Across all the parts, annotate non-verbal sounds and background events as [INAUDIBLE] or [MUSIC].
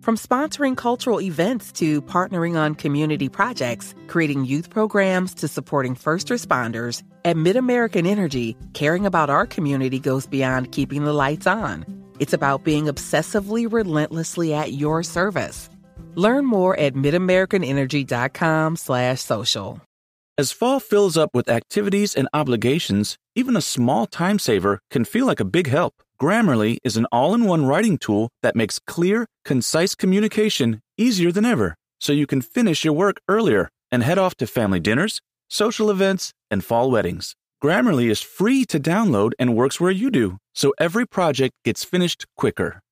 From sponsoring cultural events to partnering on community projects, creating youth programs to supporting first responders, at MidAmerican Energy, caring about our community goes beyond keeping the lights on. It's about being obsessively relentlessly at your service. Learn more at midamericanenergy.com slash social. As fall fills up with activities and obligations, even a small time saver can feel like a big help. Grammarly is an all in one writing tool that makes clear, concise communication easier than ever, so you can finish your work earlier and head off to family dinners, social events, and fall weddings. Grammarly is free to download and works where you do, so every project gets finished quicker.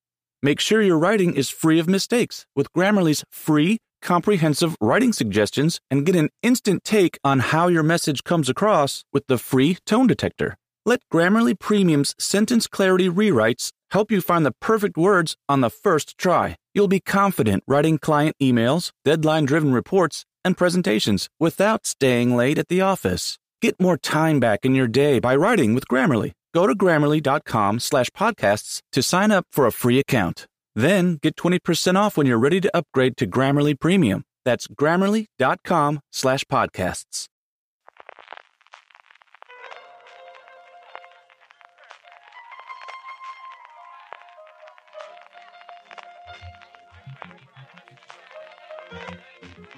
Make sure your writing is free of mistakes with Grammarly's free, comprehensive writing suggestions and get an instant take on how your message comes across with the free tone detector. Let Grammarly Premium's sentence clarity rewrites help you find the perfect words on the first try. You'll be confident writing client emails, deadline driven reports, and presentations without staying late at the office. Get more time back in your day by writing with Grammarly. Go to grammarly.com slash podcasts to sign up for a free account. Then get 20% off when you're ready to upgrade to Grammarly Premium. That's grammarly.com slash podcasts.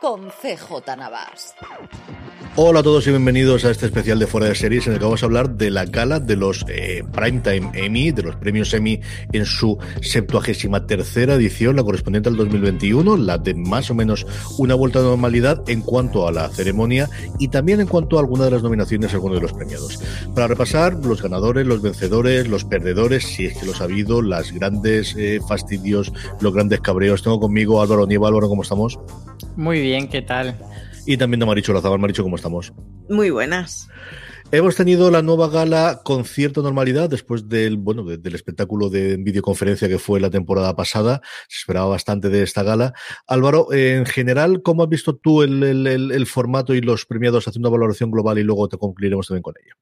con CJ Navas. Hola a todos y bienvenidos a este especial de Fuera de Series en el que vamos a hablar de la gala de los eh, Primetime Emmy, de los premios Emmy en su 73 tercera edición, la correspondiente al 2021, la de más o menos una vuelta de normalidad en cuanto a la ceremonia y también en cuanto a alguna de las nominaciones a alguno de los premiados. Para repasar los ganadores, los vencedores, los perdedores, si es que los ha habido, las grandes eh, fastidios, los grandes cabreos. Tengo conmigo Álvaro Nieva. Álvaro, ¿cómo estamos? Muy bien, ¿qué tal? Y también de Maricho Lazabal. Maricho, ¿cómo estamos? Muy buenas. Hemos tenido la nueva gala con cierta normalidad después del, bueno, del espectáculo de videoconferencia que fue la temporada pasada. Se esperaba bastante de esta gala. Álvaro, en general, ¿cómo has visto tú el, el formato y los premiados haciendo una valoración global y luego te concluiremos también con ella?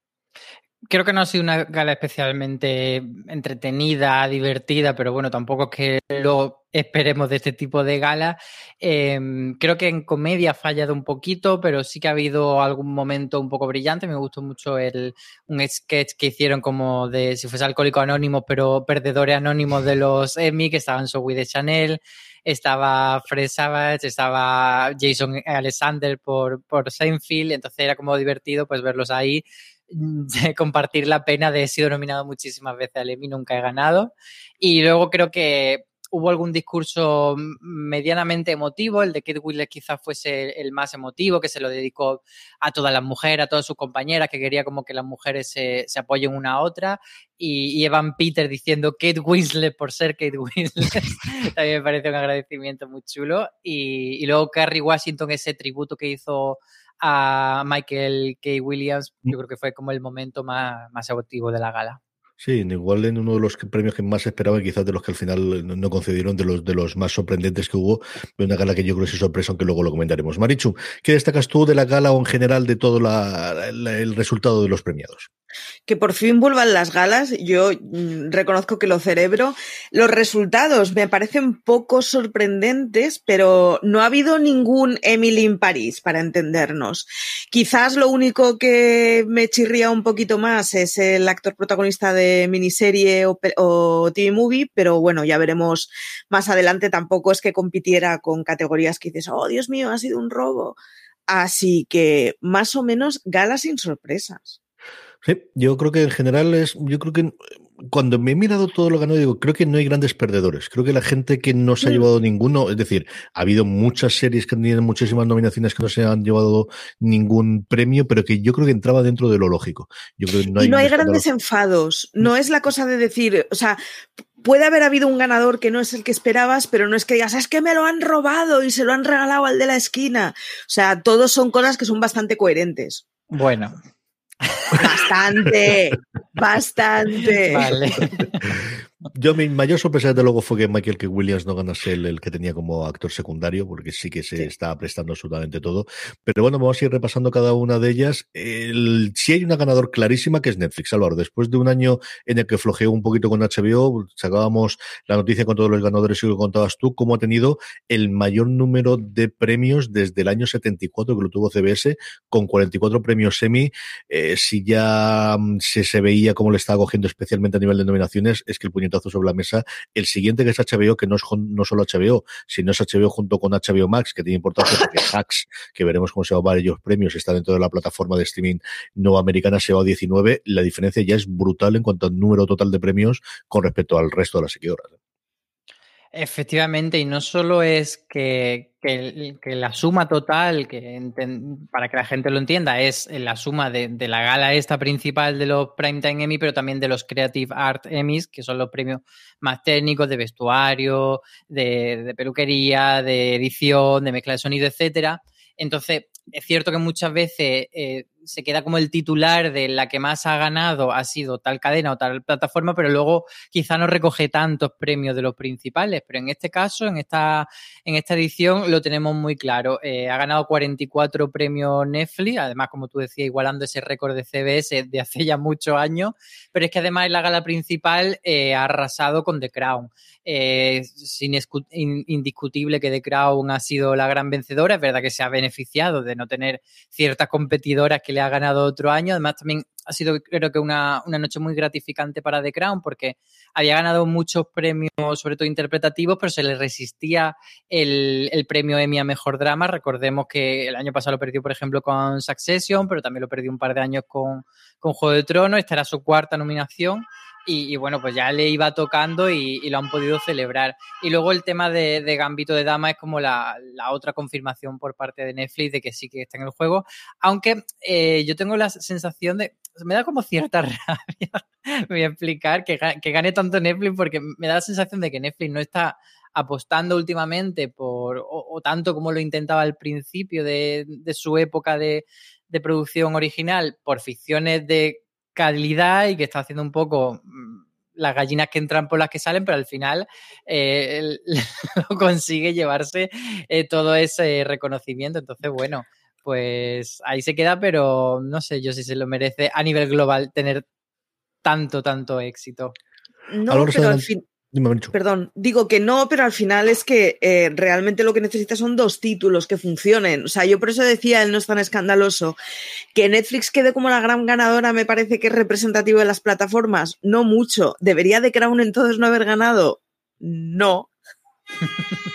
Creo que no ha sido una gala especialmente entretenida, divertida, pero bueno, tampoco es que lo esperemos de este tipo de gala. Em, creo que en comedia ha fallado un poquito, pero sí que ha habido algún momento un poco brillante. Me gustó mucho el, un sketch que hicieron como de si fuese alcohólico anónimo, pero perdedores anónimos de los Emmy, que estaban Zoe de Chanel estaba Fred Savage, estaba Jason Alexander por, por Seinfeld, entonces era como divertido pues verlos ahí [LAUGHS] compartir la pena de he sido nominado muchísimas veces al Emmy, nunca he ganado. Y luego creo que hubo algún discurso medianamente emotivo, el de Kate Winslet quizás fuese el más emotivo, que se lo dedicó a todas las mujeres, a todas sus compañeras, que quería como que las mujeres se, se apoyen una a otra, y, Evan Peter diciendo Kate Winslet por ser Kate Winslet, [LAUGHS] también me parece un agradecimiento muy chulo, y, y luego Carrie Washington, ese tributo que hizo a Michael K. Williams, yo creo que fue como el momento más, más emotivo de la gala. Sí, igual en uno de los premios que más esperaba, quizás de los que al final no concedieron, de los de los más sorprendentes que hubo, de una gala que yo creo que es sorpresa, aunque luego lo comentaremos. Marichu, ¿qué destacas tú de la gala o en general de todo el resultado de los premiados? que por fin vuelvan las galas. Yo mm, reconozco que lo cerebro. Los resultados me parecen poco sorprendentes, pero no ha habido ningún Emily en París, para entendernos. Quizás lo único que me chirría un poquito más es el actor protagonista de miniserie o, o TV movie, pero bueno, ya veremos más adelante. Tampoco es que compitiera con categorías que dices, oh Dios mío, ha sido un robo. Así que más o menos galas sin sorpresas. Sí, yo creo que en general es, yo creo que cuando me he mirado todo lo ganado, digo, creo que no hay grandes perdedores. Creo que la gente que no se ha mm. llevado ninguno, es decir, ha habido muchas series que han tenido muchísimas nominaciones que no se han llevado ningún premio, pero que yo creo que entraba dentro de lo lógico. Yo creo que no hay y no hay grandes enfados. No es la cosa de decir, o sea, puede haber habido un ganador que no es el que esperabas, pero no es que digas, es que me lo han robado y se lo han regalado al de la esquina. O sea, todos son cosas que son bastante coherentes. Bueno, Bastante, bastante. Vale. [LAUGHS] Yo, mi mayor sorpresa, desde luego, fue que Michael K. Williams no ganase el, el que tenía como actor secundario, porque sí que se está prestando absolutamente todo. Pero bueno, vamos a ir repasando cada una de ellas. El, sí hay una ganador clarísima que es Netflix, Álvaro. Después de un año en el que flojeó un poquito con HBO, sacábamos la noticia con todos los ganadores y lo contabas tú, cómo ha tenido el mayor número de premios desde el año 74 que lo tuvo CBS, con 44 premios semi. Eh, si ya mm, se, se veía cómo le estaba cogiendo especialmente a nivel de nominaciones, es que el puñetazo sobre la mesa. El siguiente que es HBO, que no es no solo HBO, sino es HBO junto con HBO Max, que tiene importancia porque [LAUGHS] Hacks, que veremos cómo se va a ellos premios, está dentro de la plataforma de streaming nueva americana, se va a 19. La diferencia ya es brutal en cuanto al número total de premios con respecto al resto de las seguidoras. Efectivamente, y no solo es que, la suma total, que para que la gente lo entienda, es la suma de, la gala esta principal de los Primetime Emmy, pero también de los Creative Art Emmys, que son los premios más técnicos de vestuario, de, de peluquería, de edición, de mezcla de sonido, etcétera. Entonces, es cierto que muchas veces eh, se queda como el titular de la que más ha ganado ha sido tal cadena o tal plataforma, pero luego quizá no recoge tantos premios de los principales. Pero en este caso, en esta, en esta edición, lo tenemos muy claro. Eh, ha ganado 44 premios Netflix, además, como tú decías, igualando ese récord de CBS de hace ya muchos años. Pero es que además en la gala principal eh, ha arrasado con The Crown. Eh, es indiscutible que The Crown ha sido la gran vencedora. Es verdad que se ha beneficiado de no tener ciertas competidoras que le ha ganado otro año. Además, también ha sido, creo que, una, noche muy gratificante para The Crown porque había ganado muchos premios, sobre todo interpretativos, pero se le resistía el, premio Emmy a Mejor Drama. Recordemos que el año pasado lo perdió, por ejemplo, con Succession, pero también lo perdió un par de años con, con Juego de Tronos. Esta era su cuarta nominación. Y, bueno, pues ya le iba tocando y, lo han podido celebrar. Y luego el tema de, Gambito de Dama es como la, otra confirmación por parte de Netflix de que sí que está en el juego. Aunque eh, yo tengo la sensación de. Me da como cierta [LAUGHS] rabia. Voy a explicar que, que gane tanto Netflix porque me da la sensación de que Netflix no está apostando últimamente por, o, tanto como lo intentaba al principio de, su época de, de, producción original, por ficciones de calidad y que está haciendo un poco mm, las gallinas que entran por las que salen, pero al final eh, [LAUGHS] lo consigue llevarse eh, todo ese reconocimiento. Entonces, bueno, pues ahí se queda, pero no sé yo si se lo merece a nivel global tener tanto, tanto éxito. No, pero al fin, Perdón, digo que no, pero al final es que eh, realmente lo que necesitas son dos títulos que funcionen. O sea, yo por eso decía, él no es tan escandaloso, que Netflix quede como la gran ganadora me parece que es representativo de las plataformas. No mucho. ¿Debería de Crown entonces no haber ganado? No. [LAUGHS]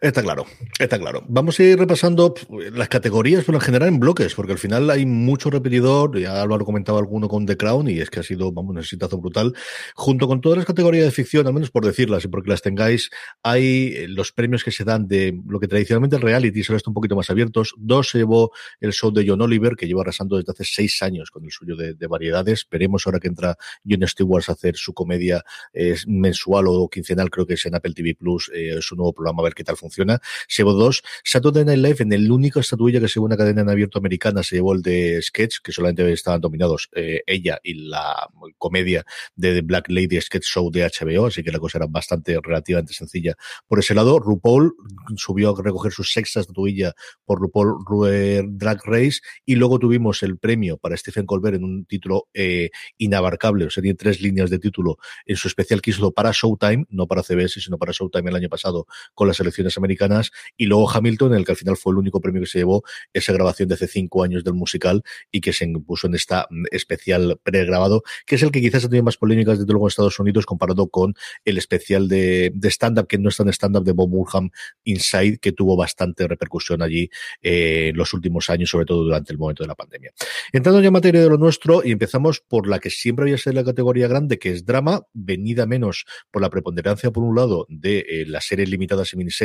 Está claro, está claro. Vamos a ir repasando las categorías, pero en general en bloques, porque al final hay mucho repetidor. Ya Álvaro comentaba alguno con The Crown y es que ha sido, vamos, un exitazo brutal. Junto con todas las categorías de ficción, al menos por decirlas y porque las tengáis, hay eh, los premios que se dan de lo que tradicionalmente el reality se está un poquito más abiertos. Dos se llevó el show de John Oliver, que lleva arrasando desde hace seis años con el suyo de, variedades. Veremos ahora que entra John Stewart a hacer su comedia eh, mensual o quincenal, creo que es en Apple TV Plus, eh, su nuevo programa, a ver qué tal funciona. Se llevó dos. Saturday Night Live, en el único estatuilla que se llevó una cadena en abierto americana, se llevó el de Sketch, que solamente estaban dominados eh, ella y la comedia de The Black Lady Sketch Show de HBO, así que la cosa era bastante relativamente sencilla por ese lado. RuPaul subió a recoger su sexta estatuilla por RuPaul Drag Race y luego tuvimos el premio para Stephen Colbert en un título eh, inabarcable, o sea, tiene tres líneas de título en su especial que hizo para Showtime, no para CBS, sino para Showtime el año pasado con las elecciones americanas, y luego Hamilton, en el que al final fue el único premio que se llevó esa grabación de hace cinco años del musical y que se impuso en esta mm, especial pregrabado, que es el que quizás ha tenido más polémicas desde luego en Estados Unidos comparado con el especial de, de stand-up, que no es tan stand-up de Bob Burham Inside, que tuvo bastante repercusión allí eh, en los últimos años, sobre todo durante el momento de la pandemia. Entrando ya en materia de lo nuestro, y empezamos por la que siempre había sido la categoría grande, que es drama, venida menos por la preponderancia, por un lado, de eh, las series limitadas y miniseries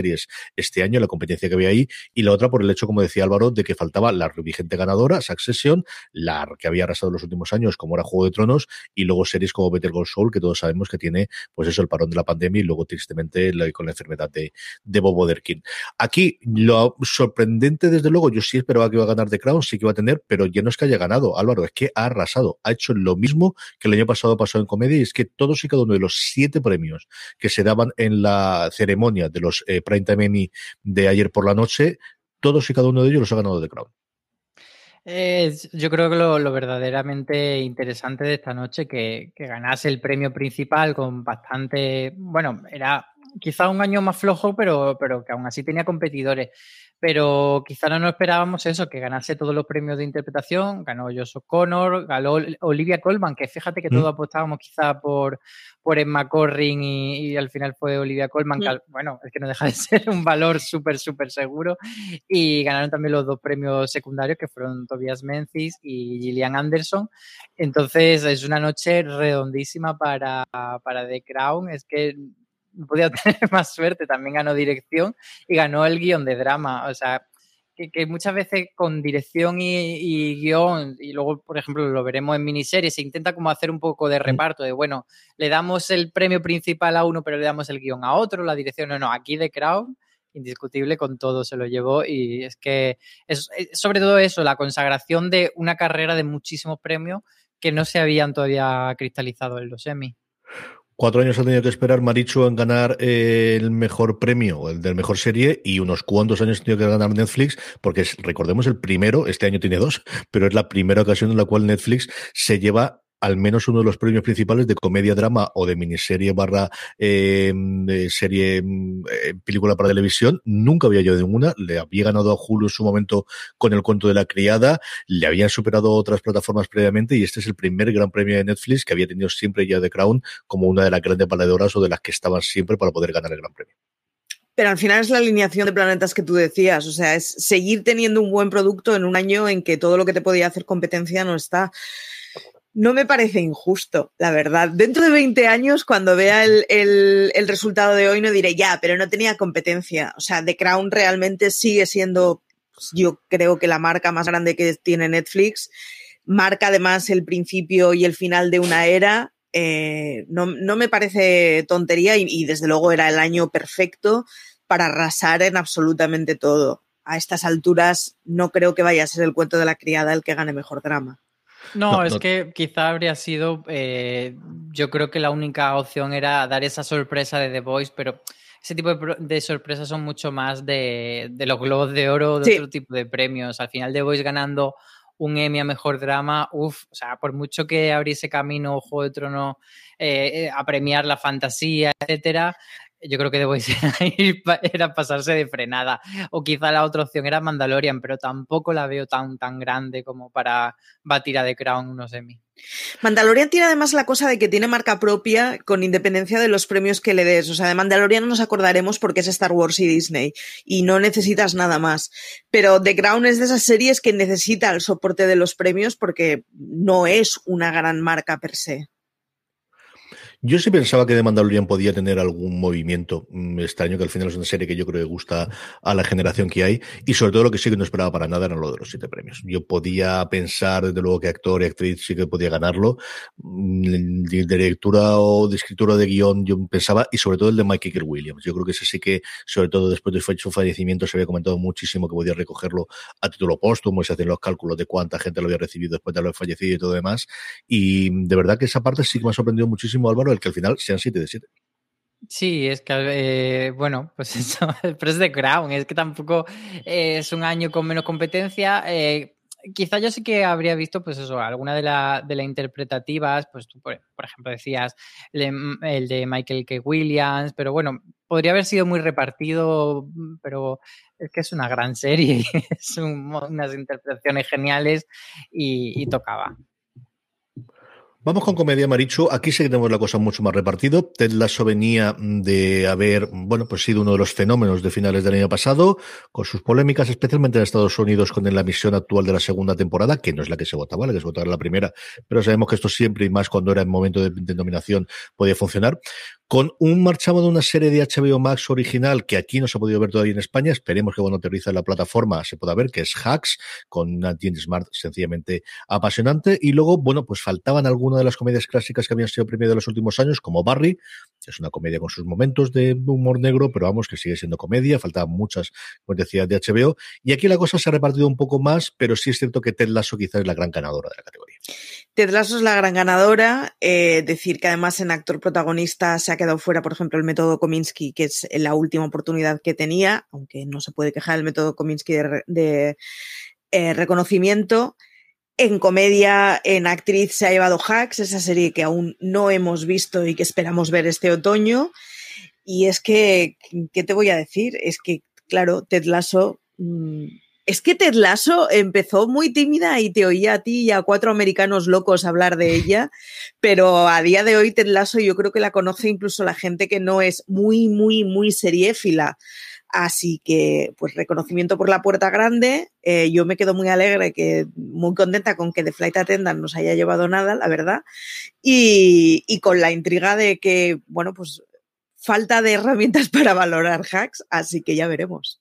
este año, la competencia que había ahí, y la otra por el hecho, como decía Álvaro, de que faltaba la vigente ganadora, Succession, la que había arrasado en los últimos años, como era Juego de Tronos, y luego series como Better Call Saul, que todos sabemos que tiene, pues eso, el parón de la pandemia y luego, tristemente, con la enfermedad de, de Bob Oderkin. Aquí, lo sorprendente, desde luego, yo sí esperaba que iba a ganar The Crown, sí que iba a tener, pero ya no es que haya ganado, Álvaro, es que ha arrasado, ha hecho lo mismo que el año pasado pasó en comedia, y es que todos y cada uno de los siete premios que se daban en la ceremonia de los eh, Primetime Emmy de ayer por la noche, todos y cada uno de ellos los ha ganado The Crown. yo creo que lo, verdaderamente interesante de esta noche que, que ganase el premio principal con bastante, bueno, era quizá un año más flojo, pero, pero que aún así tenía competidores. Pero quizá no nos esperábamos eso, que ganase todos los premios de interpretación, ganó Josh O'Connor, ganó Olivia Colman, que fíjate que todos apostábamos quizá por, por Emma Corrin y, al final fue Olivia Colman, que, bueno, es que no deja de [LAUGHS] ser un valor súper, súper seguro, y ganaron también los dos premios secundarios, que fueron Tobias Menzies y Gillian Anderson, entonces es una noche redondísima para, para The Crown, es que [LAUGHS] podía tener [LAUGHS] más suerte, también ganó dirección y ganó el guion de drama. O sea, que, muchas veces con dirección y, guion, y luego, por ejemplo, lo veremos en miniseries, se intenta como hacer un poco de reparto, de bueno, le damos el premio principal a uno, pero le damos el guion a otro, la dirección, no, no, aquí de Crown, indiscutible, con todo se lo llevó y es que es sobre todo eso, la consagración de una carrera de muchísimos premios que no se habían todavía cristalizado en los Emmy. Cuatro años ha tenido que esperar Marichu en ganar el mejor premio, el del mejor serie, y unos cuantos años ha tenido que ganar Netflix, porque recordemos el primero, este año tiene dos, pero es la primera ocasión en la cual Netflix se lleva al menos uno de los premios principales de comedia, drama o de miniserie barra eh, serie eh, película para televisión. Nunca había yo ninguna. Le había ganado a Hulu en su momento con el cuento de la criada. Le habían superado otras plataformas previamente y este es el primer gran premio de Netflix que había tenido siempre ya The Crown como una de las grandes valedoras o de las que estaban siempre para poder ganar el gran premio. Pero al final es la alineación de planetas que tú decías, o sea, es seguir teniendo un buen producto en un año en que todo lo que te podía hacer competencia no está no me parece injusto, la verdad. Dentro de 20 años, cuando vea el, resultado de hoy, no diré ya, pero no tenía competencia. O sea, The Crown realmente sigue siendo, pues, yo creo que la marca más grande que tiene Netflix. Marca además el principio y el final de una era. Eh, no, me parece tontería y desde luego era el año perfecto para arrasar en absolutamente todo. A estas alturas no creo que vaya a ser el cuento de la criada el que gane mejor drama. No, es que quizá habría sido, eh, yo creo que la única opción era dar esa sorpresa de The Voice, pero ese tipo de, sorpresas son mucho más de, los globos de oro, de otro tipo de premios. Al final The Voice ganando un Emmy a Mejor Drama, uff, o sea, por mucho que abriese camino Juego de Trono eh, a premiar la fantasía, etcétera, yo creo que debo ir [LAUGHS] era pasarse de frenada. O quizá la otra opción era Mandalorian, pero tampoco la veo tan, tan grande como para batir a The Crown unos Emmy. Mandalorian tiene además la cosa de que tiene marca propia con independencia de los premios que le des. O sea, de Mandalorian nos acordaremos porque es Star Wars y Disney y no necesitas nada más. Pero The Crown es de esas series que necesita el soporte de los premios porque no es una gran marca per se. Yo sí pensaba que The Mandalorian podía tener algún movimiento extraño, que al final es una serie que yo creo que gusta a la generación que hay, y sobre todo lo que sí que no esperaba para nada era lo de los siete premios. Yo podía pensar, desde luego, que actor y actriz sí que podía ganarlo. Mm, de lectura o de escritura de guion, yo pensaba, y sobre todo el de Mike Williams. Yo creo que ese sí que, sobre todo después de su fallecimiento, se había comentado muchísimo que podía recogerlo a título póstumo y se hacen los cálculos de cuánta gente lo había recibido después de haber fallecido y todo demás. Y de verdad que esa parte sí que me ha sorprendido muchísimo, Álvaro, el que al final sean 7 de 7. Sí, es que, eh, bueno, pues [LAUGHS] eso, el Press de Crown, es que tampoco eh, es un año con menos competencia. Eh, quizá yo sí que habría visto, pues eso, alguna de las de interpretativas, pues tú, por, ejemplo, decías el, de Michael K. Williams, pero bueno, podría haber sido muy repartido, pero es que es una gran serie, [LAUGHS] es unas interpretaciones geniales y tocaba. Vamos con comedia, Marichu. Aquí sí que tenemos la cosa mucho más repartido. Ted Lasso venía de haber, bueno, pues sido uno de los fenómenos de finales del año pasado, con sus polémicas, especialmente en Estados Unidos, con la misión actual de la segunda temporada, que no es la que se votaba, la que se votaba la primera, pero sabemos que esto siempre y más cuando era en momento de, de nominación podía funcionar con un marchamo de una serie de HBO Max original que aquí no se ha podido ver todavía en España. Esperemos que cuando aterriza la plataforma se pueda ver, que es Hacks, con una Smart sencillamente apasionante. Y luego, bueno, pues faltaban algunas de las comedias clásicas que habían sido premiadas en los últimos años, como Barry, es una comedia con sus momentos de humor negro, pero vamos, que sigue siendo comedia. Faltaban muchas, como decía, de HBO. Y aquí la cosa se ha repartido un poco más, pero sí es cierto que Ted Lasso quizás es la gran ganadora de la categoría. Ted Lasso es la gran ganadora. Eh, decir que además en actor protagonista se ha quedado fuera, por ejemplo, el método Kominsky, que es la última oportunidad que tenía, aunque no se puede quejar el método Kominsky de, eh, reconocimiento. En comedia, en actriz se ha llevado Hacks, esa serie que aún no hemos visto y que esperamos ver este otoño. Y es que, ¿qué te voy a decir? Es que, claro, Ted Lasso mm, es que Ted Lasso empezó muy tímida y te oía a ti y a cuatro americanos locos hablar de ella, pero a día de hoy Ted Lasso yo creo que la conoce incluso la gente que no es muy, muy, muy seriéfila. Así que, pues reconocimiento por la puerta grande. Eh, yo me quedo muy alegre, que muy contenta con que The Flight Attendant nos haya llevado nada, la verdad. Y, y con la intriga de que, bueno, pues falta de herramientas [LAUGHS] para valorar hacks, así que ya veremos.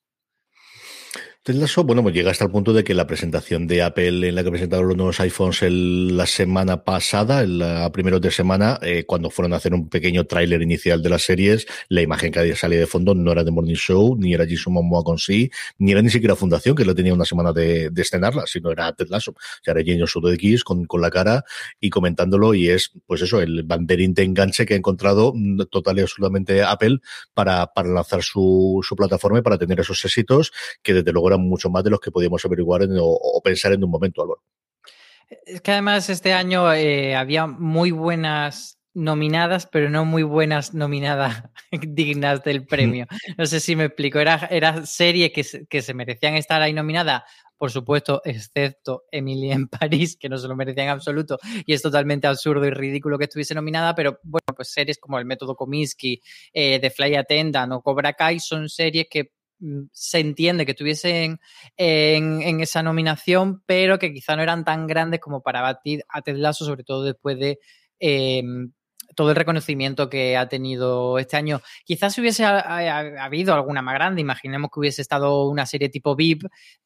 Ted bueno, pues llega hasta el punto de que la presentación de Apple en la que presentaron los nuevos iPhones la semana pasada, el primeros de semana, eh, cuando fueron a hacer un pequeño tráiler inicial de las series, la imagen que salía de fondo no era de Morning Show, ni era Jason Momoa con sí, ni era ni siquiera Fundación, que lo tenía una semana de, de estrenarla, sino era Ted Lasso. O sea, era Jenny Sudeikis con, con la cara y comentándolo y es, pues eso, el banderín de enganche que ha encontrado mm, total y absolutamente Apple para, para lanzar su, su plataforma y para tener esos éxitos que desde luego eran mucho más de los que podíamos averiguar o, pensar en un momento, Álvaro. Es que además este año eh, había muy buenas nominadas, pero no muy buenas nominadas [LAUGHS] dignas del premio. No sé si me explico. Era, era serie que, que se merecían estar ahí nominada, por supuesto, excepto Emily en [LAUGHS] París, que no se lo merecía en absoluto, y es totalmente absurdo y ridículo que estuviese nominada, pero bueno, pues series como El Método Kominsky, eh, The Fly Attendant o Cobra Kai son series que se entiende que tuviesen en, esa nominación, pero que quizá no eran tan grandes como para batir a Ted Lasso, sobre todo después de em, todo el reconocimiento que ha tenido este año. Quizás si hubiese habido alguna más grande, imaginemos que hubiese estado una serie tipo VIP,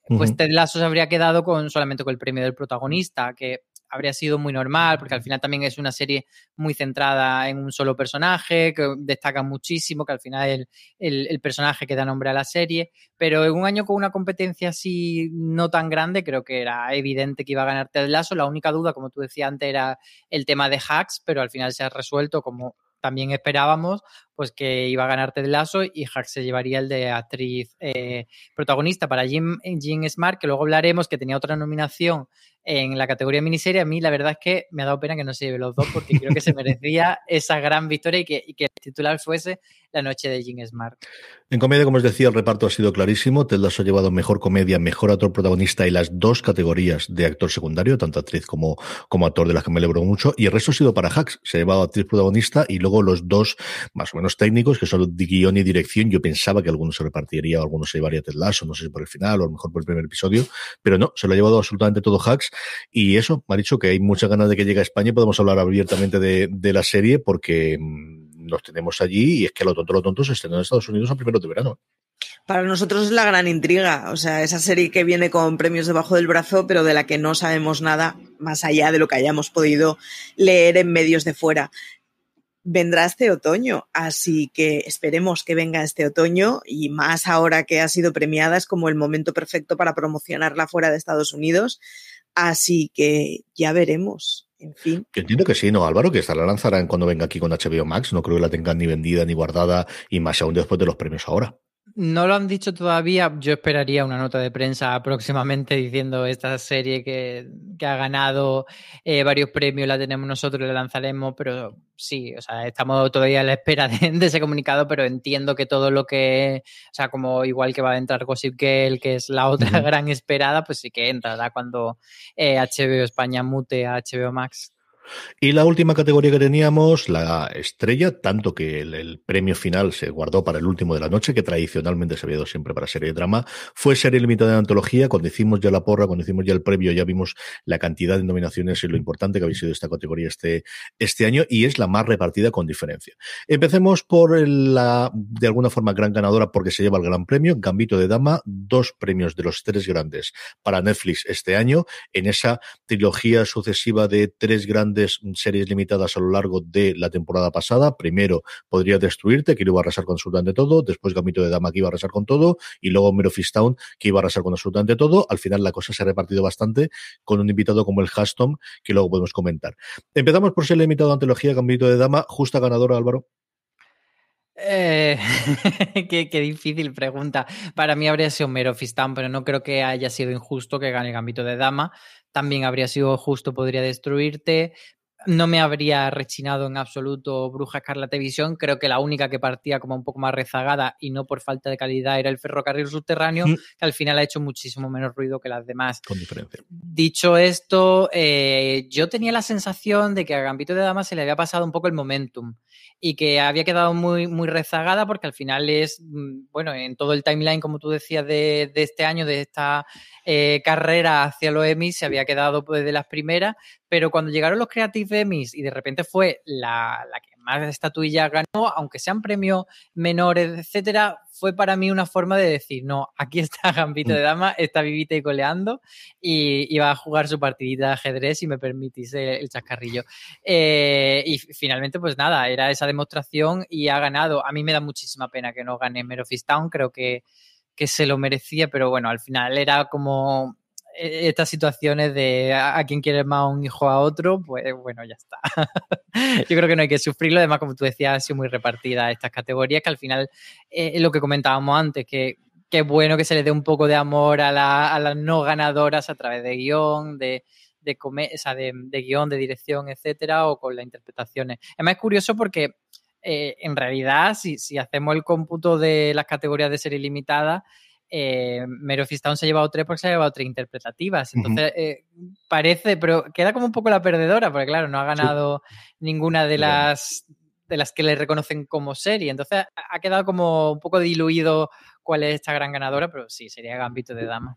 pues Ted Lasso se habría quedado con solamente con el premio del protagonista, que habría sido muy normal, porque al final también es una serie muy centrada en un solo personaje, que destaca muchísimo, que al final el, el, personaje que da nombre a la serie, pero en un año con una competencia así no tan grande, creo que era evidente que iba a ganar Ted Lasso. La única duda, como tú decías antes, era el tema de hacks, pero al final se ha resuelto como también esperábamos, pues que iba a ganar Ted Lasso y Hacks se llevaría el de actriz eh, protagonista para Jim, Jim Smart, que luego hablaremos, que tenía otra nominación en la categoría miniserie, a mí la verdad es que me ha dado pena que no se lleve los dos porque creo que se merecía [LAUGHS] esa gran victoria y que, que, el titular fuese La noche de Jim Smart. En comedia, como os decía, el reparto ha sido clarísimo. Ted Lasso ha llevado mejor comedia, mejor actor protagonista y las dos categorías de actor secundario, tanto actriz como, como actor de las que me alegro mucho. Y el resto ha sido para Hacks. Se ha llevado actriz protagonista y luego los dos, más o menos técnicos, que son de guion y dirección. Yo pensaba que algunos se repartiría, o algunos se llevaría Ted Lasso, no sé si por el final, o a lo mejor por el primer episodio, pero no, se lo ha llevado absolutamente todo Hacks. Y eso, me ha dicho que hay muchas ganas de que llegue a España y podemos hablar abiertamente de, la serie, porque mm, nos tenemos allí y es que lo tonto, lo tonto se estrenó en Estados Unidos a primero de verano. Para nosotros es la gran intriga, o sea, esa serie que viene con premios debajo del brazo, pero de la que no sabemos nada más allá de lo que hayamos podido leer en medios de fuera. Vendrá este otoño, así que esperemos que venga este otoño y más ahora que ha sido premiada es como el momento perfecto para promocionarla fuera de Estados Unidos, así que ya veremos. En fin. Yo entiendo que sí, ¿no, Álvaro? Que esta la lanzarán cuando venga aquí con HBO Max. No creo que la tengan ni vendida ni guardada y más aún después de los premios ahora. No lo han dicho todavía. Yo esperaría una nota de prensa próximamente diciendo esta serie que, que ha ganado eh, varios premios, la tenemos nosotros, la lanzaremos, pero sí, o sea, estamos todavía a la espera de, [LAUGHS] de, ese comunicado, pero entiendo que todo lo que, o sea, como igual que va a entrar Gossip Girl, que es la otra uh [LAUGHS] -huh. gran esperada, pues sí que entrará cuando eh, HBO España mute a HBO Max. Y la última categoría que teníamos, la estrella, tanto que el, premio final se guardó para el último de la noche, que tradicionalmente se había dado siempre para serie de drama, fue serie limitada de antología. Cuando hicimos ya la porra, cuando hicimos ya el previo, ya vimos la cantidad de nominaciones y lo importante que había sido esta categoría este, este año, y es la más repartida con diferencia. Empecemos por la, de alguna forma, gran ganadora porque se lleva el gran premio, Gambito de Dama, dos premios de los tres grandes para Netflix este año, en esa trilogía sucesiva de tres grandes series limitadas a lo largo de la temporada pasada. Primero podría destruirte, que iba a arrasar con absolutamente todo. Después Gamito de Dama, que iba a arrasar con todo. Y luego Mero Town, que iba a arrasar con absolutamente todo. Al final la cosa se ha repartido bastante con un invitado como el Hastom, que luego podemos comentar. Empezamos por ser limitado a antología Gambito de Dama. Justa ganadora, Álvaro. Eh, [LAUGHS] qué, difícil pregunta. Para mí habría sido Mero Fistan, pero no creo que haya sido injusto que gane Gambito de Dama. También habría sido justo, podría destruirte. No me habría rechinado en absoluto Bruja Escarlata Visión. Creo que la única que partía como un poco más rezagada y no por falta de calidad era el ferrocarril subterráneo, mm. que al final ha hecho muchísimo menos ruido que las demás. Con diferencia. Dicho esto, eh, yo tenía la sensación de que a Gambito de Dama se le había pasado un poco el momentum y que había quedado muy, muy rezagada porque al final es, mm, bueno, en todo el timeline, como tú decías, de, de este año, de esta eh, carrera hacia los Emmys, se había quedado pues, de las primeras, pero cuando llegaron los Creative Emmys y de repente fue la, la que más estatuillas ganó, aunque sean premios menores, etcétera, fue para mí una forma de decir, no, aquí está Gambito de Dama, está vivita y coleando y, y va a jugar su partidita de ajedrez, si me permitís el, el chascarrillo. Eh, y finalmente, pues nada, era esa demostración y ha ganado. A mí me da muchísima pena que no gane Mero Town, creo que, que se lo merecía, pero bueno, al final era como estas situaciones de a, a quien quiere más un hijo a otro, pues bueno, ya está. [LAUGHS] Yo creo que no hay que sufrirlo. Además, como tú decías, ha sido muy repartida estas categorías, que al final eh, lo que comentábamos antes, que qué bueno que se le dé un poco de amor a, la, las no ganadoras a través de guion, de, de, o sea, de, de guion, de dirección, etcétera, o con las interpretaciones. Además, es curioso porque eh, en realidad, si, si, hacemos el cómputo de las categorías de serie limitada, eh, se ha llevado tres porque se ha llevado tres interpretativas. Entonces, uh -huh. eh, parece, pero queda como un poco la perdedora, porque claro, no ha ganado sí. ninguna de las de las que le reconocen como serie. Entonces, ha quedado como un poco diluido cuál es esta gran ganadora, pero sí, sería Gambito de Dama.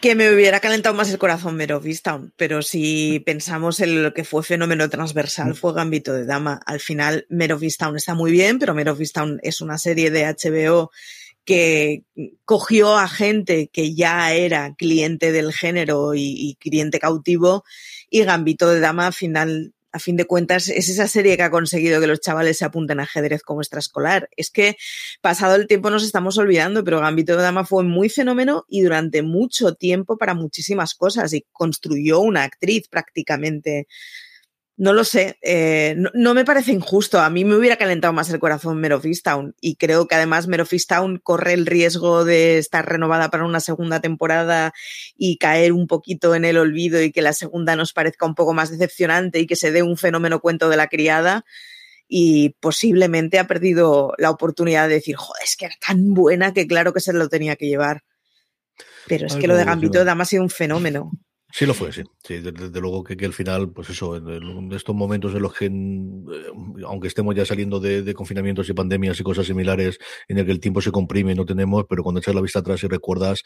Que me hubiera calentado más el corazón Mero Vistown, pero si pensamos en lo que fue fenómeno transversal, fue Gambito de Dama. Al final, Mero Vistown está muy bien, pero Mero Vistown es una serie de HBO que cogió a gente que ya era cliente del género y, y cliente cautivo y Gambito de Dama al final a fin de cuentas, es esa serie que ha conseguido que los chavales se apunten a ajedrez como extraescolar. Es que pasado el tiempo nos estamos olvidando, pero Gambito de Dama fue muy fenómeno y durante mucho tiempo para muchísimas cosas y construyó una actriz prácticamente No lo sé, eh, no, no, me parece injusto. A mí me hubiera calentado más el corazón Mare of Easttown y creo que además Mare of Easttown corre el riesgo de estar renovada para una segunda temporada y caer un poquito en el olvido y que la segunda nos parezca un poco más decepcionante y que se dé un fenómeno cuento de la criada y posiblemente ha perdido la oportunidad de decir, joder, es que era tan buena que claro que se lo tenía que llevar. Pero es que lo de Gambito Dama ha sido un fenómeno. Sí lo fue, sí. sí desde, luego que, que, al final, pues eso, en, estos momentos en los que, eh, aunque estemos ya saliendo de, de, confinamientos y pandemias y cosas similares, en el que el tiempo se comprime y no tenemos, pero cuando echas la vista atrás y recuerdas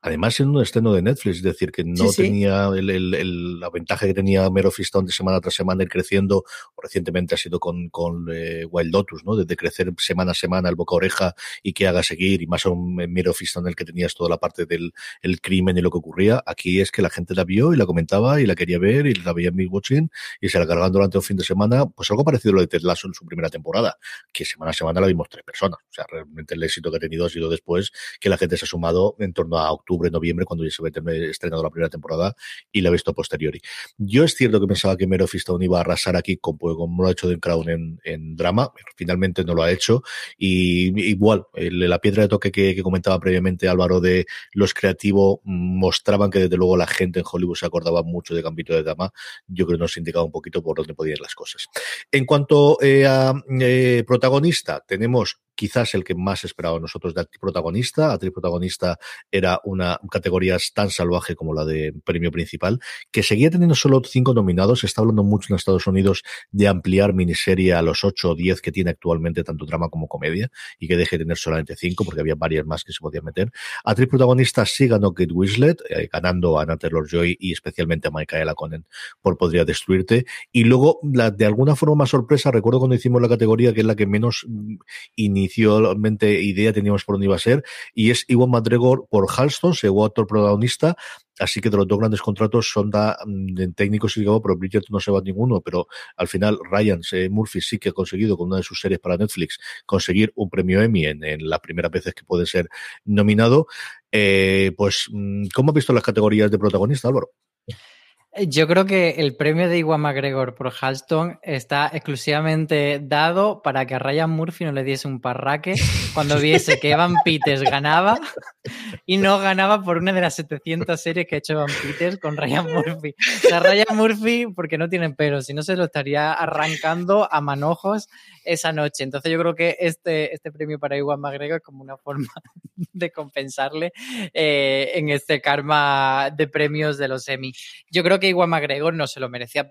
Además, siendo un estreno de Netflix, es decir, que no sí, tenía el, el, el, la ventaja que tenía Mero Fistón de semana tras semana ir creciendo, o recientemente ha sido con, con eh, Wild Lotus, ¿no? Desde crecer semana a semana el boca oreja y que haga seguir, y más un Mero Fistón en el que tenías toda la parte del el crimen y lo que ocurría. Aquí es que la gente la vio y la comentaba y la quería ver y la veía en mi watching y se la cargaban durante un fin de semana, pues algo parecido a lo de Ted Lasso en su primera temporada, que semana a semana la vimos tres personas. O sea, realmente el éxito que ha tenido ha sido después que la gente se ha sumado en torno a octubre, noviembre, cuando ya se había estrenado la primera temporada y la he visto posteriori. Yo es cierto que pensaba que Mero Fistone iba a arrasar aquí con, pues, como lo ha hecho The Crown en, en drama, finalmente no lo ha hecho y igual, la piedra de toque que, que, comentaba previamente Álvaro de los creativos mostraban que desde luego la gente en Hollywood se acordaba mucho de Gambito de Dama, yo creo que nos indicaba un poquito por dónde podían ir las cosas. En cuanto eh, a eh, protagonista, tenemos quizás el que más esperaba nosotros de actriz protagonista. Actriz protagonista era una categoría tan salvaje como la de premio principal, que seguía teniendo solo cinco nominados. Se está hablando mucho en Estados Unidos de ampliar miniserie a los ocho o diez que tiene actualmente tanto drama como comedia y que deje de tener solamente cinco porque había varias más que se podían meter. Actriz protagonista sí ganó Kate Winslet, eh, ganando a Anna Taylor-Joy y especialmente a Michaela Conen por Podría Destruirte. Y luego, de alguna forma más sorpresa, recuerdo cuando hicimos la categoría que es la que menos inició inicialmente idea teníamos por dónde iba a ser, y es Iwan McGregor por Halston, segundo actor protagonista, así que de los dos grandes contratos son da, de técnicos y pero Bridget no se va a ninguno, pero al final Ryan eh, Murphy sí que ha conseguido con una de sus series para Netflix conseguir un premio Emmy en, en las primeras veces que puede ser nominado. Eh, pues, ¿cómo has visto las categorías de protagonista, Álvaro? Yo creo que el premio de Iwan McGregor por Halston está exclusivamente dado para que a Ryan Murphy no le diese un parraque cuando viese que Evan Peters ganaba y no ganaba por una de las 700 series que ha hecho Evan Peters con Ryan Murphy. O sea, Ryan Murphy, porque no tienen pelo, si no se lo estaría arrancando a manojos esa noche. Entonces yo creo que este, este premio para Iwan McGregor es como una forma [LAUGHS] de compensarle eh, en este karma de premios de los Emmy. Yo creo que Iwan McGregor no se lo merecía.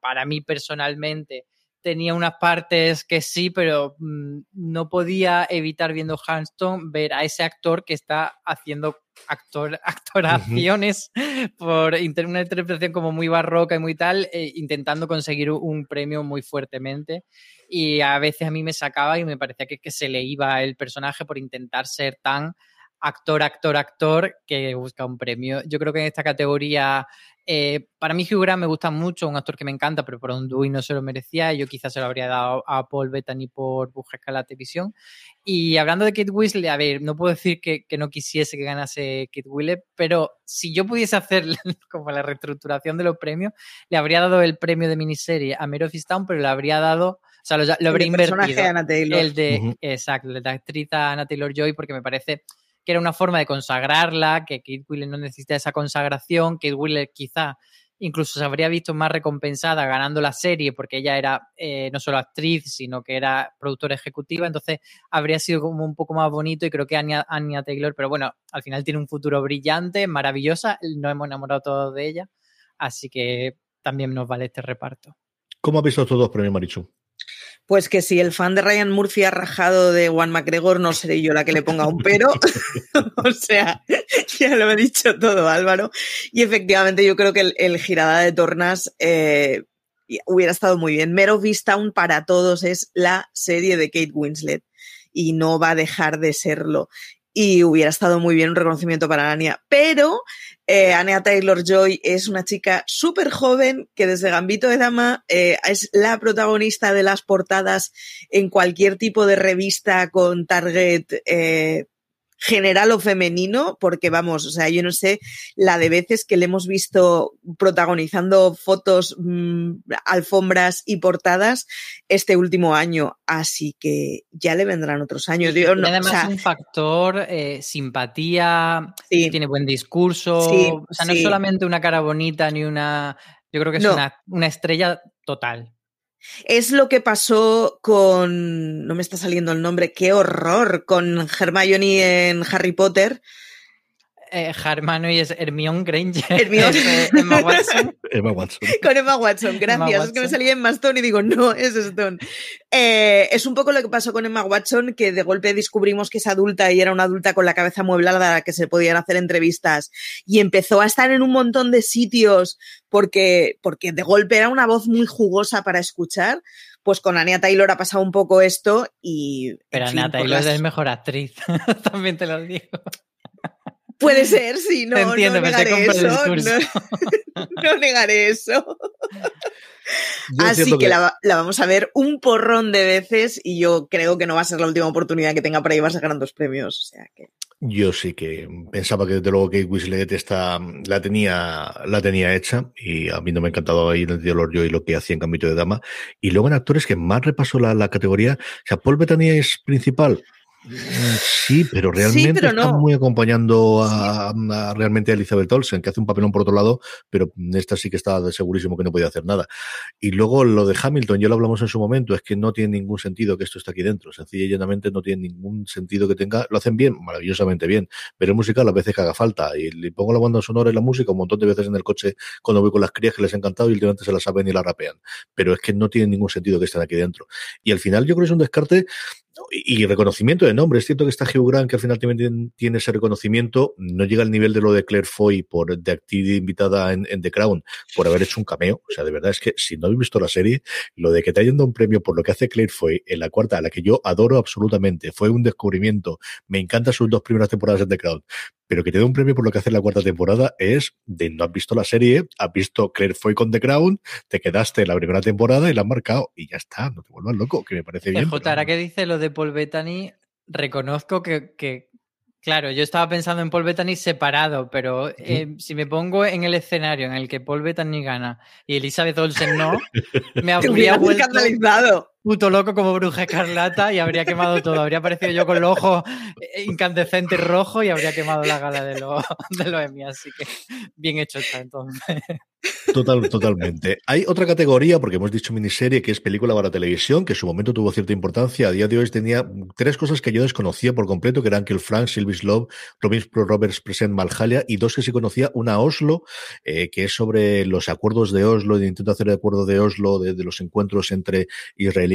Para mí personalmente tenía unas partes que sí, pero mmm, no podía evitar viendo Hanston ver a ese actor que está haciendo actor, [LAUGHS] actoraciones uh -huh. por inter, una interpretación como muy barroca y muy tal, eh, intentando conseguir un premio muy fuertemente. Y a veces a mí me sacaba y me parecía que, que se le iba el personaje por intentar ser tan actor, actor, actor que busca un premio. Yo creo que en esta categoría eh, para mí Hugh Grant me gusta mucho, un actor que me encanta, pero por un Dewey no se lo merecía. Yo quizás se lo habría dado a Paul Bettany por Busca la televisión. Y hablando de Kate Winslet, a ver, no puedo decir que, que, no quisiese que ganase Kate Winslet, pero si yo pudiese hacer [LAUGHS] como la reestructuración de los premios, le habría dado el premio de miniserie a Mare of Town, pero le habría dado, o sea, lo, lo habría invertido. El de, uh -huh. exacto, el de actriz Anna Taylor Joy, porque me parece que era una forma de consagrarla, que Kate Winslet no necesita esa consagración, Kate Winslet quizá incluso se habría visto más recompensada ganando la serie porque ella era eh, no solo actriz, sino que era productora ejecutiva, entonces habría sido como un poco más bonito y creo que Anya Taylor, pero bueno, al final tiene un futuro brillante, maravillosa, nos hemos enamorado todos de ella, así que también nos vale este reparto. ¿Cómo has visto estos dos premios, Marichu? Pues que si el fan de Ryan Murphy ha rajado de Juan McGregor, no seré yo la que le ponga un pero. [LAUGHS] o sea, ya lo he dicho todo, Álvaro. Y efectivamente, yo creo que el, el girada de tornas eh, hubiera estado muy bien. Mero Vistown para todos es la serie de Kate Winslet y no va a dejar de serlo. Y hubiera estado muy bien un reconocimiento para Anya. Pero eh, Anya Taylor Joy es una chica súper joven que desde Gambito de Dama eh, es la protagonista de las portadas en cualquier tipo de revista con target eh, general o femenino, porque vamos, o sea, yo no sé la de veces que le hemos visto protagonizando fotos, mmm, alfombras y portadas este último año, así que ya le vendrán otros años. No, además o sea, un factor eh, simpatía, Sí. tiene buen discurso, Sí, o sea, no sí. es solamente una cara bonita ni una... Yo creo que es No. una, una estrella total. Es lo que pasó con. No me está saliendo el nombre, qué horror. Con Hermione en Harry Potter. Eh, Hermione es Hermione Granger. Hermione. [LAUGHS] es, eh, Emma Watson. Emma Watson. Con Emma Watson, gracias. Emma Es que me Watson. salía Emma Stone y digo, no, es Stone. Eh, es un poco lo que pasó con Emma Watson, que de golpe descubrimos que es adulta y era una adulta con la cabeza amueblada a la que se podían hacer entrevistas. Y empezó a estar en un montón de sitios porque, porque de golpe era una voz muy jugosa para escuchar. Pues con Anya Taylor ha pasado un poco esto y. en Pero por Taylor las- es mejor actriz. [LAUGHS] También te lo digo. Puede ser, sí, no, entiendo, no negaré eso. No, [LAUGHS] no negaré eso. Yo Así cierto que, la, la vamos a ver un porrón de veces y yo creo que no va a ser la última oportunidad que tenga para llevarse grandes premios. O sea que. Yo sí que pensaba que desde luego Kate Winslet esta, la tenía, la tenía hecha y a mí no me ha encantado ahí en el Diolor yo y lo que hacía en Cambio de Dama. Y luego en actores que más repasó la, la categoría, o sea, Paul Bettany es principal. Sí, pero realmente pero está muy acompañando a, a realmente a Elizabeth Olsen, que hace un papelón por otro lado, pero esta sí que está de segurísimo que no podía hacer nada. Y luego lo de Hamilton, ya lo hablamos en su momento, es que no tiene ningún sentido que esto esté aquí dentro. Sencilla y llanamente no tiene ningún sentido que tenga. Lo hacen bien, maravillosamente bien, pero es musical las veces que haga falta. Y le pongo la banda sonora y la música un montón de veces en el coche cuando voy con las crías que les ha encantado y últimamente se la saben y la rapean. Pero es que no tiene ningún sentido que estén aquí dentro. Y al final yo creo que es un descarte y reconocimiento de nombre. Es cierto que está Hugh Grant, que al final también tiene, ese reconocimiento. No llega al nivel de lo de Claire Foy por de actriz invitada en, en The Crown por haber hecho un cameo. O sea, de verdad es que si no habéis visto la serie, lo de que te hayan dado un premio por lo que hace Claire Foy en la cuarta, a la que yo adoro absolutamente, fue un descubrimiento. Me encantan sus dos primeras temporadas en The Crown. Pero que te dé un premio por lo que hace en la cuarta temporada es de no has visto la serie, has visto Claire Foy con The Crown, te quedaste en la primera temporada y la has marcado y ya está, no te vuelvas loco, que me parece bien. J, ahora vamos. que dice lo de Paul Bettany, reconozco que, que, claro, yo estaba pensando en Paul Bettany separado, pero eh, si me pongo en el escenario en el que Paul Bettany gana y Elizabeth Olsen no, me [LAUGHS] habría vuelto escandalizado. Puto loco como bruja escarlata y habría quemado todo. Habría aparecido yo con los ojos incandescentes rojos y habría quemado la gala de los, [LAUGHS] de los. Así que bien hecho está entonces. Total, totalmente. Hay otra categoría, porque hemos dicho miniserie, que es película para televisión, que en su momento tuvo cierta importancia. A día de hoy tenía tres cosas que yo desconocía por completo, que eran Kill Frank, Sylvie's Love, Robin Roberts Present Malhalia, y dos que sí conocía, una Oslo, eh, que es sobre los acuerdos de Oslo, el intento de hacer el acuerdo de Oslo, de, los encuentros entre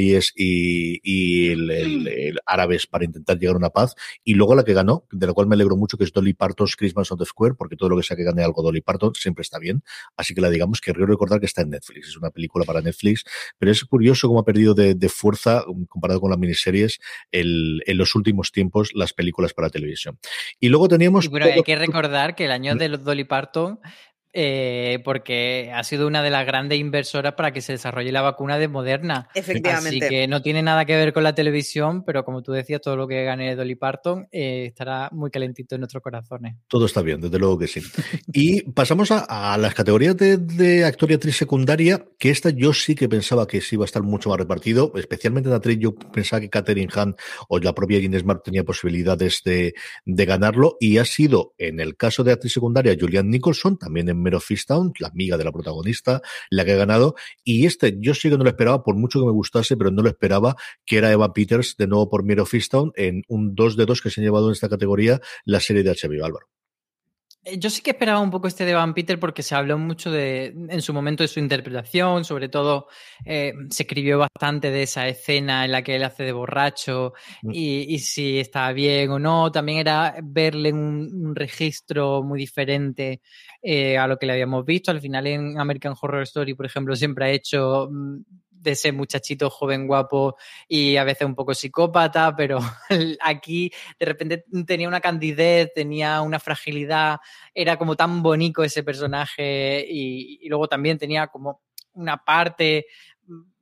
israelíes y, y el- el- el árabes para intentar llegar a una paz. Y luego la que ganó, de la cual me alegro mucho, que es Dolly Parton's Christmas on the Square, porque todo lo que sea que gane algo Dolly Parton siempre está bien. Así que la digamos que quiero recordar que está en Netflix. Es una película para Netflix, pero es curioso cómo ha perdido de, de fuerza um, comparado con las miniseries el- en los últimos tiempos las películas para televisión. Y luego teníamos. Y bueno, hay que recordar que el año de Dolly Parton, eh, porque ha sido una de las grandes inversoras para que se desarrolle la vacuna de Moderna. Efectivamente. Así que no tiene nada que ver con la televisión, pero como tú decías, todo lo que gane Dolly Parton eh, estará muy calentito en nuestros corazones. Todo está bien, desde luego que sí. Y pasamos a, a las categorías de, de actor y actriz secundaria, que esta yo sí que pensaba que sí iba a estar mucho más repartido, especialmente en actriz yo pensaba que Catherine Hahn o la propia Guinness Mark tenía posibilidades de, de ganarlo, y ha sido, en el caso de actriz secundaria, Julianne Nicholson, también en Mero Fistown, la amiga de la protagonista, la que ha ganado, y este yo sí que no lo esperaba, por mucho que me gustase, pero no lo esperaba, que era Eva Peters, de nuevo por Mero Fistown, en un 2 de 2 que se han llevado en esta categoría la serie de HBO, Álvaro. Eh, Yo sí que esperaba un poco este de Van Peter porque se habló mucho de, en su momento de su interpretación, sobre todo eh, se escribió bastante de esa escena en la que él hace de borracho Mm. y, y si estaba bien o no. También era verle un, un registro muy diferente eh, a lo que le habíamos visto. Al final en American Horror Story, por ejemplo, siempre ha hecho mm, de ese muchachito joven guapo y a veces un poco psicópata, pero [LAUGHS] aquí de repente tenía una candidez, tenía una fragilidad, era como tan bonito ese personaje y, y luego también tenía como una parte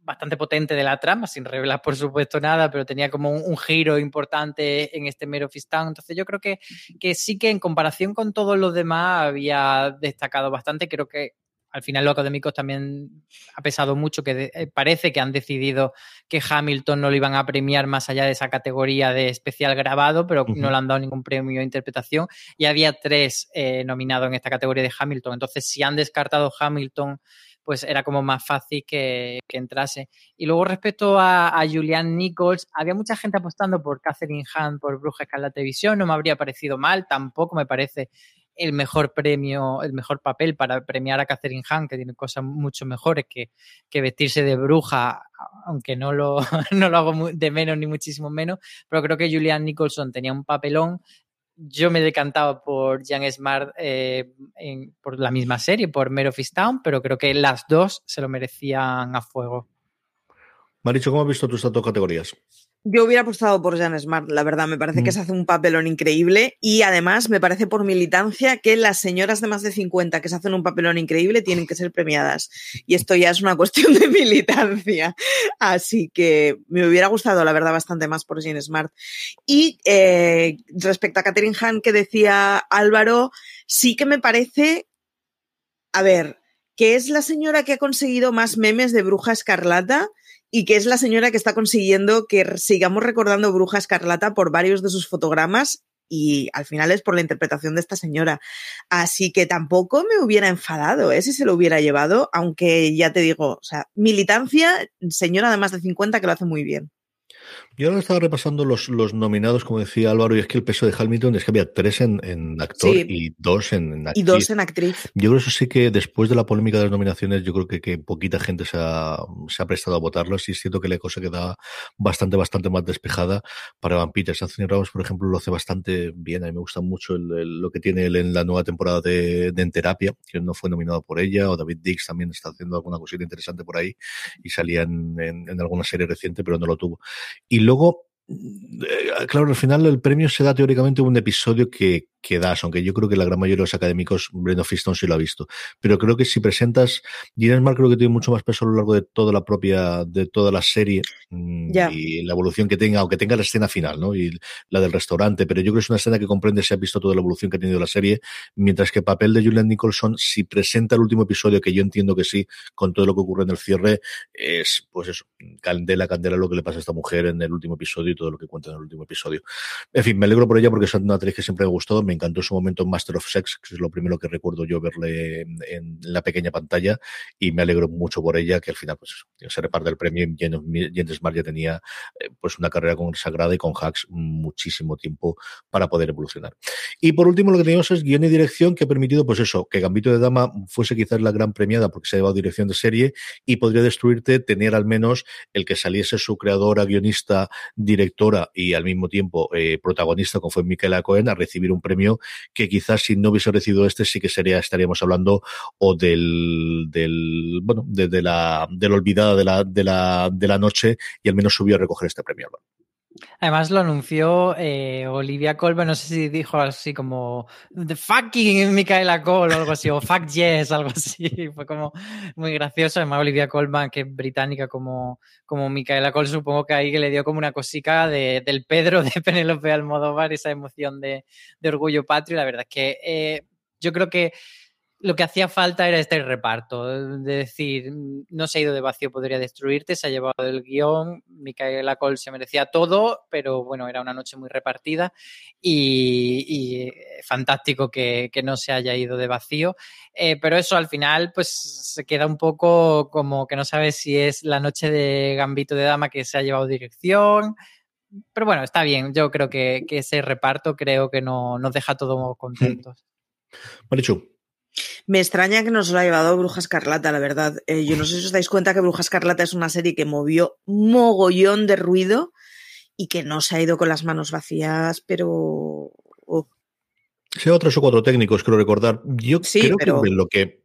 bastante potente de la trama, sin revelar por supuesto nada, pero tenía como un, giro importante en este Mero Town. Entonces yo creo que, que sí que en comparación con todos los demás había destacado bastante. Creo que al final los académicos también ha pesado mucho que eh, parece que han decidido que Hamilton no lo iban a premiar más allá de esa categoría de especial grabado, pero no le han dado ningún premio de interpretación. Y había tres eh, nominados en esta categoría de Hamilton. Entonces, si han descartado Hamilton, pues era como más fácil que, entrase. Y luego respecto a, Julian Nichols, había mucha gente apostando por Catherine Hahn, por Bruja Escarlata Televisión, no me habría parecido mal, tampoco me parece el mejor premio, el mejor papel para premiar a Catherine Hahn, que tiene cosas mucho mejores que, que vestirse de bruja, aunque no lo, [LAUGHS] no lo hago de menos ni muchísimo menos, pero creo que Julian Nicholson tenía un papelón. Yo me he decantado por Jan Smart eh, por la misma serie, por Mare of Town, pero creo que las dos se lo merecían a fuego. Maricho, ¿cómo has visto tus dos categorías? Yo hubiera apostado por Jan Smart, la verdad, me parece que mm. se hace un papelón increíble y además me parece por militancia que las señoras de más de 50 que se hacen un papelón increíble tienen que ser premiadas. Y esto ya es una [LAUGHS] cuestión de militancia. Así que me hubiera gustado, la verdad, bastante más por Jan Smart. Y eh, respecto a Catherine Hahn que decía Álvaro, sí que me parece, a ver, que es la señora que ha conseguido más memes de Bruja Escarlata y que es la señora que está consiguiendo que sigamos recordando Bruja Escarlata por varios de sus fotogramas y al final es por la interpretación de esta señora. Así que tampoco me hubiera enfadado ¿eh? si se lo hubiera llevado, aunque ya te digo, o sea, militancia, señora de más de 50 que lo hace muy bien. Yo ahora estaba repasando los, los nominados, como decía Álvaro, y es que el peso de Hamilton es que había tres en, en actor y dos en, actriz. Y dos en actriz. Yo creo que eso sí que después de la polémica de las nominaciones, yo creo que, que poquita gente se ha, se ha prestado a votarlas y es cierto que la cosa queda bastante, bastante más despejada para Van Peters. Anthony Ramos, por ejemplo, lo hace bastante bien. A mí me gusta mucho lo que tiene él en la nueva temporada de, de En Terapia, que no fue nominado por ella, o David Dix también está haciendo alguna cosita interesante por ahí y salía en, en alguna serie reciente, pero no lo tuvo. Y luego, eh, claro, al final el premio se da teóricamente un episodio que, que das, aunque yo creo que la gran mayoría de los académicos, Brenda Fiston sí lo ha visto. Pero creo que si presentas, Gina Mark creo que tiene mucho más peso a lo largo de toda la propia, de toda la serie mm, y la evolución que tenga, aunque tenga la escena final, ¿no? Y la del restaurante, pero yo creo que es una escena que comprende si ha visto toda la evolución que ha tenido la serie, mientras que el papel de Julian Nicholson, si presenta el último episodio, que yo entiendo que sí, con todo lo que ocurre en el cierre, es, pues eso, candela, candela lo que le pasa a esta mujer en el último episodio y todo lo que cuenta en el último episodio. En fin, me alegro por ella porque es una actriz que siempre me gustó, me encantó su momento en Master of Sex, que es lo primero que recuerdo yo verle en, la pequeña pantalla, y me alegro mucho por ella, que al final pues se reparte el premio y James Smart ya tenía eh, pues una carrera consagrada y con hacks muchísimo tiempo para poder evolucionar. Y por último lo que tenemos es guion y dirección que ha permitido pues eso, que Gambito de Dama fuese quizás la gran premiada porque se ha llevado dirección de serie y podría destruirte tener al menos el que saliese su creadora, guionista, directora y al mismo tiempo eh, protagonista como fue Michaela Cohen a recibir un premio que quizás si no hubiese recibido este sí que sería, estaríamos hablando o del, del bueno, de, de la olvidada de la, de la, de la noche y al menos subió a recoger este premio. Además lo anunció eh, Olivia Colman, no sé si dijo así como The fucking Micaela Cole o algo así, o Fuck Yes, algo así. [LAUGHS] Fue como muy gracioso. Además, Olivia Colman, que es británica como, como Micaela Cole, supongo que ahí que le dio como una cosica de, del Pedro [LAUGHS] de Penélope Almodóvar, esa emoción de, de orgullo patrio. La verdad es que eh, yo creo que lo que hacía falta era este reparto, de decir, no se ha ido de vacío, podría destruirte, se ha llevado el guion, Micaela Cole se merecía todo, pero bueno, era una noche muy repartida y, fantástico que, no se haya ido de vacío, eh, pero eso al final pues se queda un poco como que no sabes si es la noche de Gambito de Dama que se ha llevado dirección, pero bueno, está bien, yo creo que, ese reparto creo que no, nos deja todos contentos. Marichu. Me extraña que nos lo haya llevado Bruja Escarlata, la verdad. Eh, yo no sé si os dais cuenta que Bruja Escarlata es una serie que movió mogollón de ruido y que no se ha ido con las manos vacías, pero. Oh. Sí, otros o cuatro técnicos, quiero recordar. Yo creo que lo que.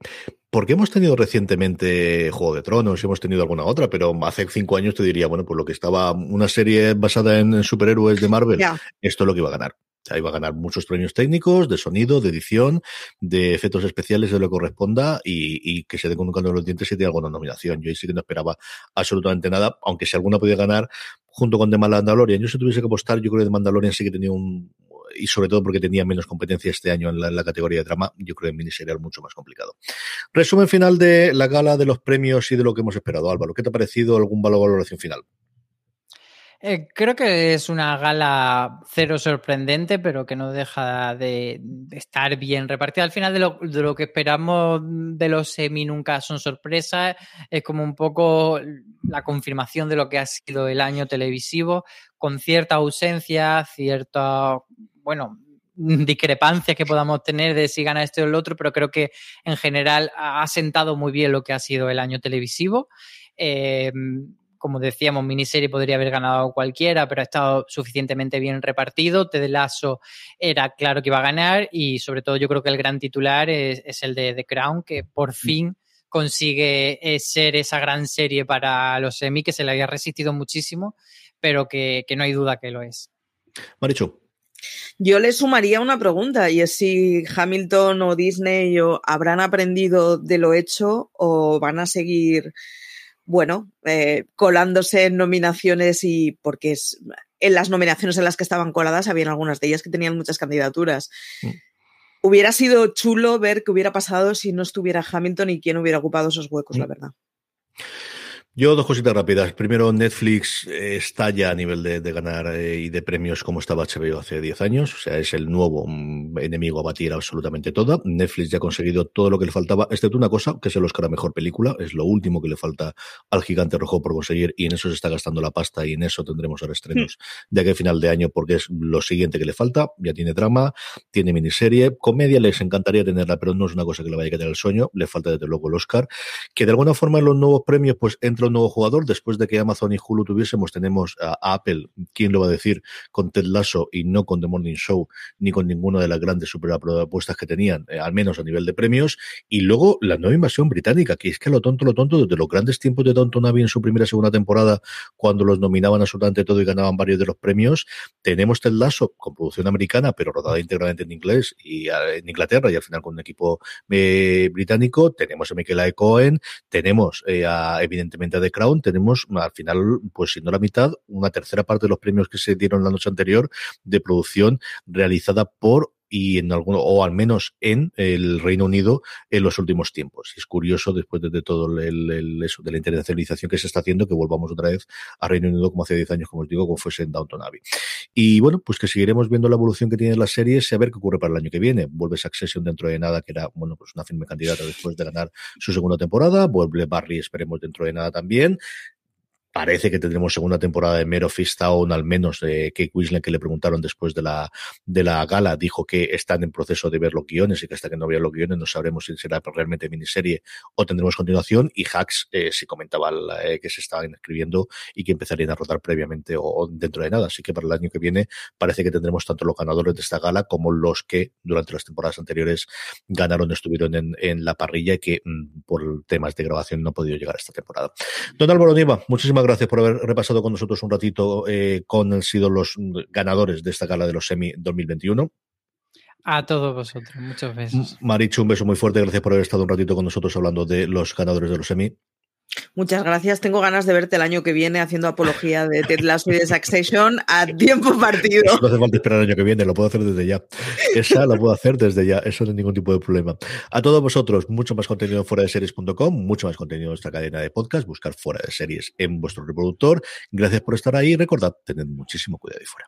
Porque hemos tenido recientemente Juego de Tronos, hemos tenido alguna otra, pero hace cinco años te diría, bueno, pues lo que estaba una serie basada en superhéroes de Marvel, esto es lo que iba a ganar. Ahí va a ganar muchos premios técnicos, de sonido, de edición, de efectos especiales, de lo que corresponda, y, que se den con un canto de los dientes si tiene alguna nominación. Yo ahí sí que no esperaba absolutamente nada, aunque si alguna podía ganar junto con The Mandalorian. Yo si tuviese que apostar, yo creo que The Mandalorian sí que tenía un, y sobre todo porque tenía menos competencia este año en la, categoría de drama, yo creo que en miniserie mucho más complicado. Resumen final de la gala de los premios y de lo que hemos esperado. Álvaro, ¿qué te ha parecido? ¿Algún valor valoración final? Eh, creo que es una gala cero sorprendente, pero que no deja de, estar bien repartida. Al final de lo, que esperamos de los semi nunca son sorpresas. Es como un poco la confirmación de lo que ha sido el año televisivo, con cierta ausencia, cierta, bueno, discrepancias que podamos tener de si gana este o el otro, pero creo que en general ha sentado muy bien lo que ha sido el año televisivo. Eh, como decíamos, miniserie podría haber ganado cualquiera, pero ha estado suficientemente bien repartido. Ted Lasso era claro que iba a ganar y sobre todo yo creo que el gran titular es, el de The Crown, que por mm. fin consigue eh, ser esa gran serie para los semi que se le había resistido muchísimo, pero que, no hay duda que lo es. Marichu. Yo le sumaría una pregunta y es si Hamilton o Disney habrán aprendido de lo hecho o van a seguir bueno, eh, colándose en nominaciones y porque es, en las nominaciones en las que estaban coladas habían algunas de ellas que tenían muchas candidaturas. Mm. Hubiera sido chulo ver qué hubiera pasado si no estuviera Hamilton y quién hubiera ocupado esos huecos, la mm. verdad. Yo dos cositas rápidas. Primero, Netflix está ya a nivel de, ganar eh, y de premios como estaba HBO hace 10 años. O sea, es el nuevo mm, enemigo a batir absolutamente toda. Netflix ya ha conseguido todo lo que le faltaba, excepto una cosa, que es el Oscar a Mejor Película. Es lo último que le falta al Gigante Rojo por conseguir y en eso se está gastando la pasta y en eso tendremos ahora estrenos de aquí a final de año porque es lo siguiente que le falta. Ya tiene drama, tiene miniserie. Comedia les encantaría tenerla, pero no es una cosa que le vaya a quedar el sueño. Le falta desde luego el Oscar. Que de alguna forma en los nuevos premios pues un nuevo jugador. Después de que Amazon y Hulu tuviésemos, tenemos a Apple, ¿quién lo va a decir? Con Ted Lasso y no con The Morning Show, ni con ninguna de las grandes superpropuestas que tenían, eh, al menos a nivel de premios. Y luego la nueva invasión británica, que es que lo tonto, lo tonto, desde los grandes tiempos de Downton Abbey en su primera segunda temporada, cuando los nominaban absolutamente todo y ganaban varios de los premios, tenemos Ted Lasso con producción americana, pero rodada íntegramente en inglés y eh, en Inglaterra y al final con un equipo eh, británico. Tenemos a Michael A. Cohen, tenemos evidentemente The Crown, tenemos al final, pues siendo la mitad, una tercera parte de los premios que se dieron la noche anterior de producción realizada por y en alguno, o al menos en el Reino Unido en los últimos tiempos. Y es curioso, después de, todo el, eso, de la internacionalización que se está haciendo, que volvamos otra vez a Reino Unido como hace 10 años, como os digo, como fuese en Downton Abbey. Y bueno, pues que seguiremos viendo la evolución que tiene la serie, y a ver qué ocurre para el año que viene. Vuelve Succession dentro de nada, que era, bueno, pues una firme candidata después de ganar su segunda temporada. Vuelve Barry, esperemos dentro de nada también. Parece que tendremos segunda temporada de Mero Town, al menos de Kate Winslet, que le preguntaron después de la, de la gala, dijo que están en proceso de ver los guiones y que hasta que no vean los guiones no sabremos si será realmente miniserie o tendremos continuación. Y Hacks eh, se comentaba eh, que se estaban escribiendo y que empezarían a rodar previamente o, dentro de nada. Así que para el año que viene parece que tendremos tanto los ganadores de esta gala como los que durante las temporadas anteriores ganaron, estuvieron en, en la parrilla y que mm, por temas de grabación no han podido llegar a esta temporada. Don Álvaro Niva, muchísimas gracias por haber repasado con nosotros un ratito eh, con han sido los ganadores de esta gala de los Semi 2021. A todos vosotros, muchos besos. Marichu, un beso muy fuerte, gracias por haber estado un ratito con nosotros hablando de los ganadores de los Semi. Muchas gracias. Tengo ganas de verte el año que viene haciendo apología de Ted Lasso y de Succession a tiempo partido. no hace falta esperar el año que viene, lo puedo hacer desde ya. Esa la puedo hacer desde ya, eso no es ningún tipo de problema. A todos vosotros, mucho más contenido en fuera de series.com, mucho más contenido en nuestra cadena de podcast, buscar fuera de series en vuestro reproductor. Gracias por estar ahí y recordad, tened muchísimo cuidado ahí fuera.